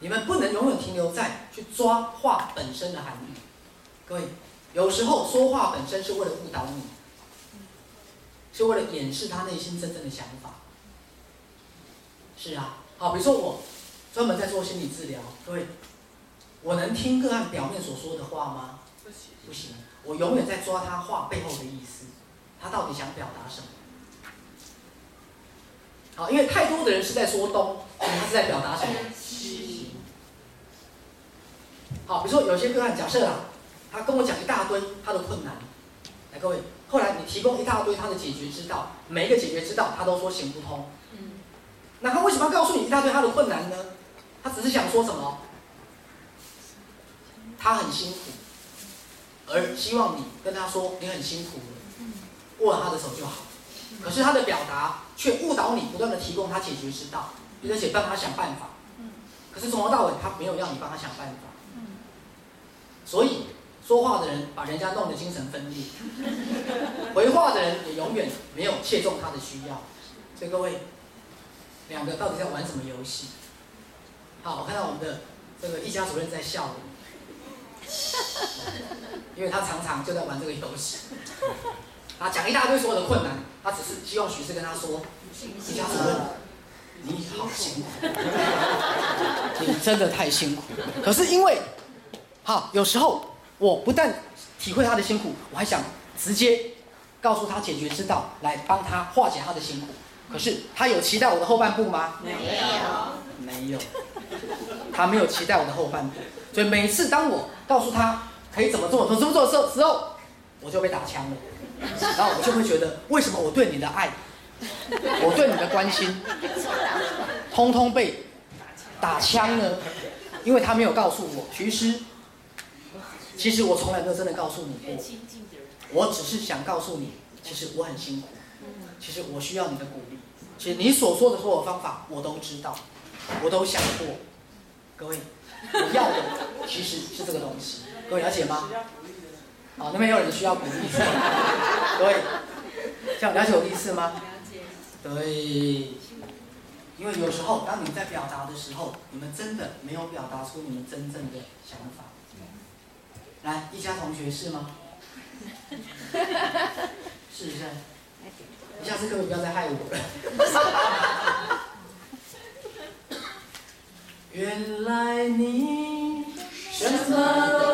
你们不能永远停留在去抓话本身的含义。各位，有时候说话本身是为了误导你，是为了掩饰他内心真正的想法。是啊，好，比如说我专门在做心理治疗，各位，我能听个案表面所说的话吗？不行，不行，我永远在抓他话背后的意思，他到底想表达什么？好，因为太多的人是在说东，他是在表达什么？西，好，比如说有些个案，假设啊，他跟我讲一大堆他的困难，来各位，后来你提供一大堆他的解决之道，每一个解决之道他都说行不通，嗯，那他为什么要告诉你一大堆他的困难呢？他只是想说什么？他很辛苦，而希望你跟他说你很辛苦，握了他的手就好。可是他的表达却误导你，不断的提供他解决之道，而且帮他想办法。可是从头到尾他没有要你帮他想办法。所以说话的人把人家弄得精神分裂，回话的人也永远没有切中他的需要。所以各位，两个到底在玩什么游戏？好，我看到我们的这个一家主任在笑了，因为他常常就在玩这个游戏。啊，讲一大堆所有的困难，他只是希望许是跟他说，一家主任，你好辛苦，你真的太辛苦。可是因为，好，有时候我不但体会他的辛苦，我还想直接告诉他解决之道，来帮他化解他的辛苦。可是他有期待我的后半部吗？没有，没有，他没有期待我的后半部，所以每次当我告诉他可以怎么做、怎么做的时候，时候我就被打枪了，然后我就会觉得，为什么我对你的爱，我对你的关心，通通被打枪呢？因为他没有告诉我，徐师，其实我从来没有真的告诉你过，我只是想告诉你，其实我很辛苦，其实我需要你的鼓励。其实你所说的所有方法我都知道，我都想过。各位，我要的 其实是这个东西，各位了解吗？好，那边有人需要鼓励，各位，这样了解我的意思吗？对，因为有时候当你们在表达的时候，你们真的没有表达出你们真正的想法。来，一家同学是吗？是 不是？你下次各位不要再害我了。原来你什么都